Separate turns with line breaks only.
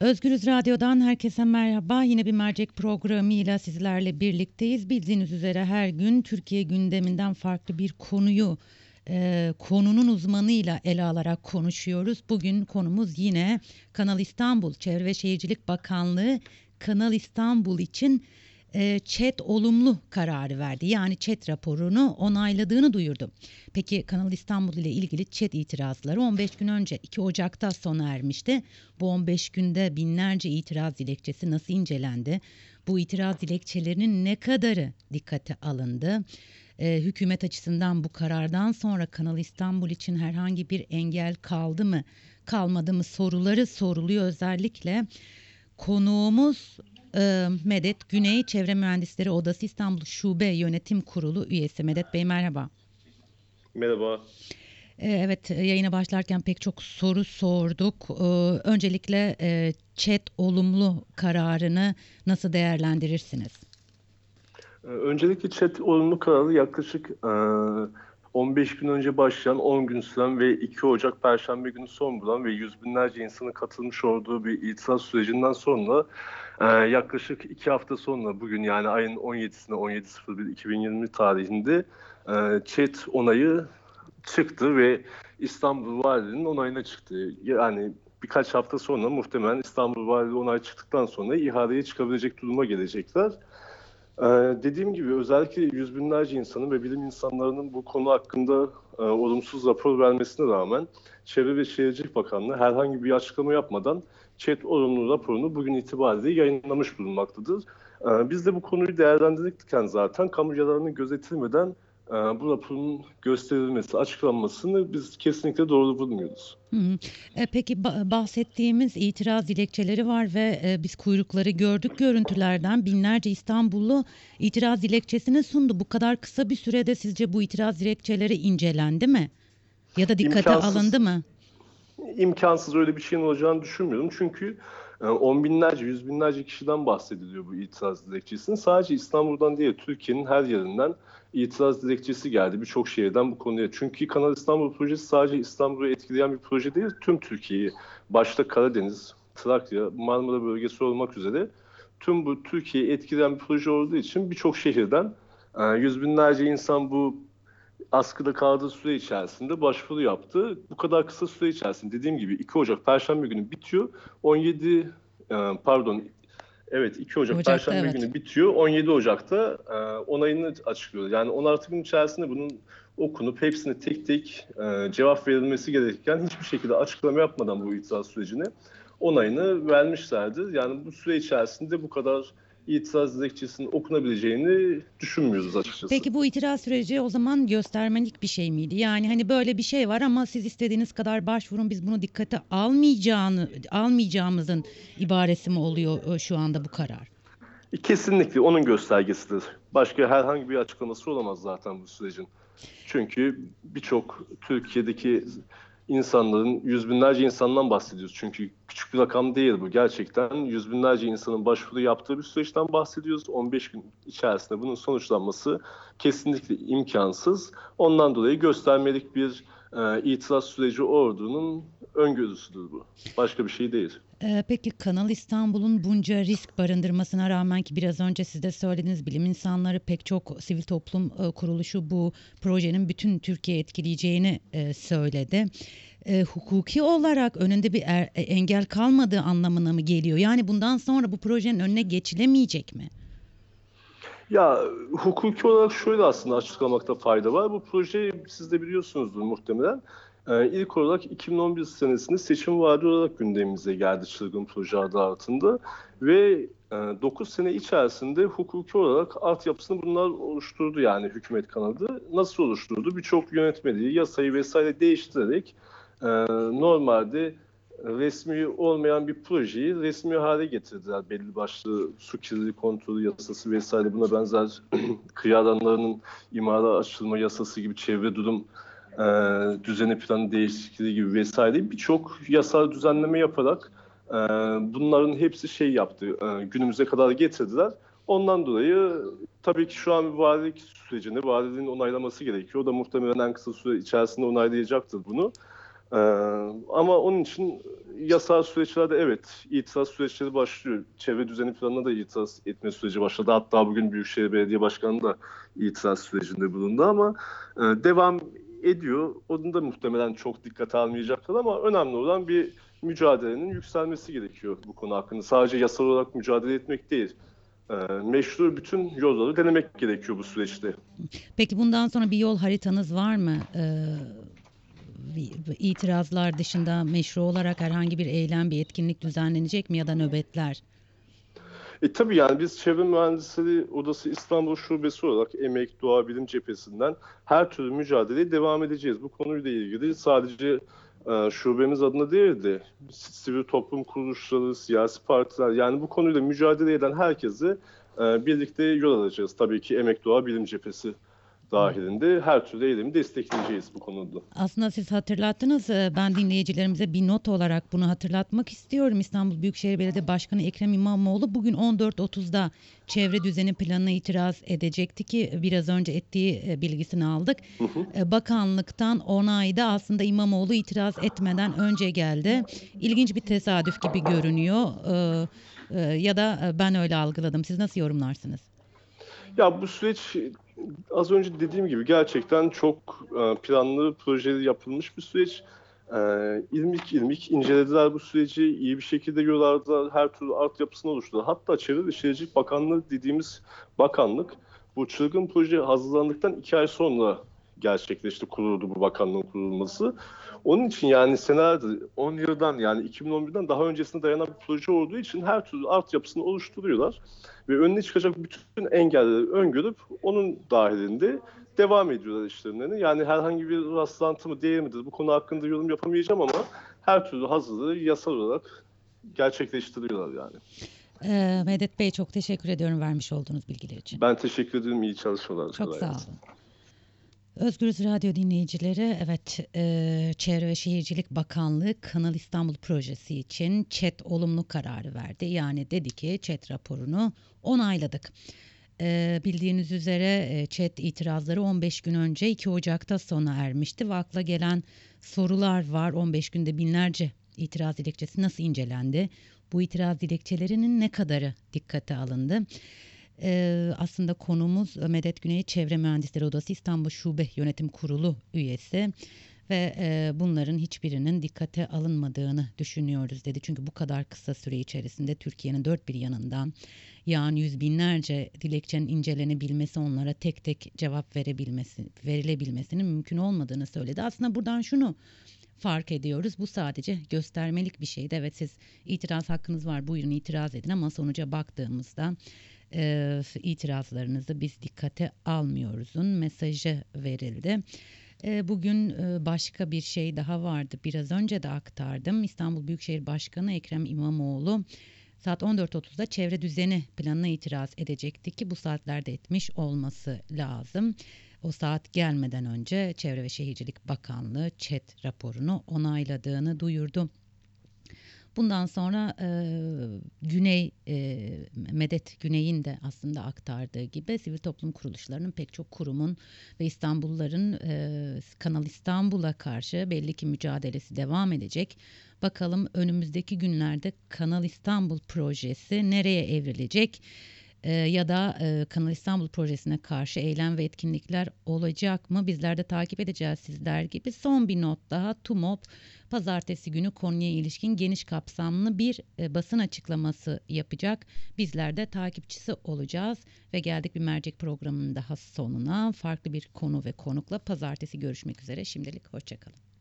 Özgürüz Radyo'dan herkese merhaba. Yine bir mercek programıyla sizlerle birlikteyiz. Bildiğiniz üzere her gün Türkiye gündeminden farklı bir konuyu e, konunun uzmanıyla ele alarak konuşuyoruz. Bugün konumuz yine Kanal İstanbul Çevre ve Şehircilik Bakanlığı Kanal İstanbul için e, ÇED olumlu kararı verdi. Yani ÇED raporunu onayladığını duyurdu. Peki Kanal İstanbul ile ilgili ÇED itirazları 15 gün önce 2 Ocak'ta sona ermişti. Bu 15 günde binlerce itiraz dilekçesi nasıl incelendi? Bu itiraz dilekçelerinin ne kadarı dikkate alındı? Ee, hükümet açısından bu karardan sonra Kanal İstanbul için herhangi bir engel kaldı mı, kalmadı mı soruları soruluyor özellikle. Konuğumuz e, Medet Güney Çevre Mühendisleri Odası İstanbul Şube Yönetim Kurulu üyesi. Medet Bey merhaba.
Merhaba.
E, evet yayına başlarken pek çok soru sorduk. E, öncelikle e, chat olumlu kararını nasıl değerlendirirsiniz?
E, öncelikle chat olumlu kararı yaklaşık 15 gün önce başlayan 10 gün süren ve 2 Ocak Perşembe günü son bulan ve yüz binlerce insanın katılmış olduğu bir itiraz sürecinden sonra yaklaşık 2 hafta sonra bugün yani ayın 17'sine 17.01.2020 tarihinde chat onayı çıktı ve İstanbul Valiliğinin onayına çıktı. Yani birkaç hafta sonra muhtemelen İstanbul Valiliği onay çıktıktan sonra ihaleye çıkabilecek duruma gelecekler. Ee, dediğim gibi özellikle yüz binlerce insanın ve bilim insanlarının bu konu hakkında e, olumsuz rapor vermesine rağmen Çevre ve Şehircilik Bakanlığı herhangi bir açıklama yapmadan ÇED olumlu raporunu bugün itibariyle yayınlamış bulunmaktadır. Ee, biz de bu konuyu değerlendirirken zaten kamu yararını gözetilmeden bu raporun gösterilmesi, açıklanmasını biz kesinlikle doğru bulmuyoruz.
E, peki bahsettiğimiz itiraz dilekçeleri var ve e, biz kuyrukları gördük görüntülerden binlerce İstanbullu itiraz dilekçesini sundu. Bu kadar kısa bir sürede sizce bu itiraz dilekçeleri incelendi mi? Ya da dikkate İmkansız. alındı mı?
İmkansız öyle bir şeyin olacağını düşünmüyorum. Çünkü e, on binlerce, yüz binlerce kişiden bahsediliyor bu itiraz dilekçesinin. Sadece İstanbul'dan değil, Türkiye'nin her yerinden itiraz dilekçesi geldi birçok şehirden bu konuya. Çünkü Kanal İstanbul projesi sadece İstanbul'u etkileyen bir proje değil, tüm Türkiye'yi, başta Karadeniz, Trakya, Marmara bölgesi olmak üzere tüm bu Türkiye'yi etkileyen bir proje olduğu için birçok şehirden e, yüz binlerce insan bu askıda kaldığı süre içerisinde başvuru yaptı. Bu kadar kısa süre içerisinde dediğim gibi 2 Ocak Perşembe günü bitiyor. 17 e, pardon Evet 2 Ocak Ocak'ta, Perşembe evet. günü bitiyor. 17 Ocak'ta e, onayını açıklıyor. Yani 16 gün içerisinde bunun okunup hepsine tek tek e, cevap verilmesi gerekirken hiçbir şekilde açıklama yapmadan bu itiraz sürecini onayını vermişlerdir. Yani bu süre içerisinde bu kadar itiraz dilekçesinin okunabileceğini düşünmüyoruz açıkçası.
Peki bu itiraz süreci o zaman göstermelik bir şey miydi? Yani hani böyle bir şey var ama siz istediğiniz kadar başvurun biz bunu dikkate almayacağını almayacağımızın ibaresi mi oluyor e, şu anda bu karar?
Kesinlikle onun göstergesidir. Başka herhangi bir açıklaması olamaz zaten bu sürecin. Çünkü birçok Türkiye'deki insanların, yüz binlerce insandan bahsediyoruz. Çünkü küçük bir rakam değil bu. Gerçekten yüz binlerce insanın başvuru yaptığı bir süreçten bahsediyoruz. 15 gün içerisinde bunun sonuçlanması kesinlikle imkansız. Ondan dolayı göstermelik bir e, itiraz süreci olduğunun öngörüsüdür bu. Başka bir şey değil.
Ee, peki Kanal İstanbul'un bunca risk barındırmasına rağmen ki biraz önce siz de söylediniz bilim insanları pek çok sivil toplum e, kuruluşu bu projenin bütün Türkiye etkileyeceğini e, söyledi. E, hukuki olarak önünde bir er, engel kalmadığı anlamına mı geliyor? Yani bundan sonra bu projenin önüne geçilemeyecek mi?
Ya hukuki olarak şöyle aslında açıklamakta fayda var. Bu projeyi siz de biliyorsunuzdur muhtemelen. Ee, ilk olarak 2011 senesinde seçim vaadi olarak gündemimize geldi çılgın proje adı altında ve e, 9 sene içerisinde hukuki olarak altyapısını bunlar oluşturdu yani hükümet kanadı. Nasıl oluşturdu? Birçok yönetmeliği, yasayı vesaire değiştirerek e, normalde resmi olmayan bir projeyi resmi hale getirdiler. Belli başlı su kirliliği kontrolü yasası vesaire buna benzer kıyı imara açılma yasası gibi çevre durum e, düzeni planı değişikliği gibi vesaire birçok yasal düzenleme yaparak e, bunların hepsi şey yaptı. E, günümüze kadar getirdiler. Ondan dolayı tabii ki şu an bir valilik sürecinde valiliğin onaylaması gerekiyor. O da muhtemelen en kısa süre içerisinde onaylayacaktır bunu. Ee, ama onun için yasal süreçlerde evet itiraz süreçleri başlıyor. Çevre düzeni planına da itiraz etme süreci başladı. Hatta bugün Büyükşehir Belediye Başkanı da itiraz sürecinde bulundu ama e, devam ediyor. Onun da muhtemelen çok dikkate almayacaklar ama önemli olan bir mücadelenin yükselmesi gerekiyor bu konu hakkında. Sadece yasal olarak mücadele etmek değil. E, meşru bütün yolları denemek gerekiyor bu süreçte.
Peki bundan sonra bir yol haritanız var mı? Ee, itirazlar dışında meşru olarak herhangi bir eylem, bir etkinlik düzenlenecek mi ya da nöbetler?
E tabii yani biz Çevre Mühendisleri Odası İstanbul Şubesi olarak emek, doğa, bilim cephesinden her türlü mücadeleye devam edeceğiz. Bu konuyla ilgili sadece e, şubemiz adına değil de sivil toplum kuruluşları, siyasi partiler yani bu konuyla mücadele eden herkesi e, birlikte yol alacağız. Tabii ki emek, doğa, bilim cephesi dahilinde her türlü eylemi destekleyeceğiz bu konuda.
Aslında siz hatırlattınız. Ee, ben dinleyicilerimize bir not olarak bunu hatırlatmak istiyorum. İstanbul Büyükşehir Belediye Başkanı Ekrem İmamoğlu bugün 14.30'da çevre düzeni planına itiraz edecekti ki biraz önce ettiği e, bilgisini aldık. Hı hı. E, bakanlıktan onayda aslında İmamoğlu itiraz etmeden önce geldi. İlginç bir tesadüf gibi görünüyor. E, ya da ben öyle algıladım. Siz nasıl yorumlarsınız?
Ya bu süreç az önce dediğim gibi gerçekten çok e, planlı, projeli yapılmış bir süreç. E, ilmik ilmik incelediler bu süreci, iyi bir şekilde yollarda her türlü art yapısını oluşturdular. Hatta Çevre ve Şehircilik Bakanlığı dediğimiz bakanlık bu çılgın proje hazırlandıktan iki ay sonra gerçekleşti, kuruldu bu bakanlığın kurulması. Onun için yani senelerdir 10 yıldan yani 2011'den daha öncesine dayanan bir proje olduğu için her türlü art yapısını oluşturuyorlar. Ve önüne çıkacak bütün engelleri öngörüp onun dahilinde devam ediyorlar işlemlerini. Yani herhangi bir rastlantı mı değil midir bu konu hakkında yorum yapamayacağım ama her türlü hazırlığı yasal olarak gerçekleştiriyorlar yani.
Ee, Medet Bey çok teşekkür ediyorum vermiş olduğunuz bilgiler için.
Ben teşekkür ederim. İyi çalışmalar.
Çok sağ olun. Özgürüz Radyo dinleyicileri, evet e, Çevre ve Şehircilik Bakanlığı Kanal İstanbul projesi için ÇED olumlu kararı verdi. Yani dedi ki ÇED raporunu onayladık. E, bildiğiniz üzere e, ÇED itirazları 15 gün önce 2 Ocak'ta sona ermişti ve akla gelen sorular var. 15 günde binlerce itiraz dilekçesi nasıl incelendi? Bu itiraz dilekçelerinin ne kadarı dikkate alındı? Ee, aslında konumuz Medet Güney Çevre Mühendisleri Odası İstanbul Şube Yönetim Kurulu üyesi ve e, bunların hiçbirinin dikkate alınmadığını düşünüyoruz dedi. Çünkü bu kadar kısa süre içerisinde Türkiye'nin dört bir yanından yani yüz binlerce dilekçenin incelenebilmesi onlara tek tek cevap verebilmesi, verilebilmesinin mümkün olmadığını söyledi. Aslında buradan şunu fark ediyoruz. Bu sadece göstermelik bir şeydi. Evet siz itiraz hakkınız var buyurun itiraz edin ama sonuca baktığımızda e, itirazlarınızı biz dikkate almıyoruzun mesajı verildi. E, bugün e, başka bir şey daha vardı. Biraz önce de aktardım. İstanbul Büyükşehir Başkanı Ekrem İmamoğlu saat 14.30'da çevre düzeni planına itiraz edecekti ki bu saatlerde etmiş olması lazım. O saat gelmeden önce Çevre ve Şehircilik Bakanlığı ÇED raporunu onayladığını duyurdu. Bundan sonra e, Güney e, Medet Güney'in de aslında aktardığı gibi sivil toplum kuruluşlarının pek çok kurumun ve İstanbulluların e, Kanal İstanbul'a karşı belli ki mücadelesi devam edecek. Bakalım önümüzdeki günlerde Kanal İstanbul projesi nereye evrilecek? E, ya da e, Kanal İstanbul projesine karşı eylem ve etkinlikler olacak mı? Bizler de takip edeceğiz sizler gibi. Son bir not daha TUMOP pazartesi günü konuya ilişkin geniş kapsamlı bir e, basın açıklaması yapacak. Bizler de takipçisi olacağız ve geldik bir mercek programının daha sonuna. Farklı bir konu ve konukla pazartesi görüşmek üzere. Şimdilik hoşçakalın.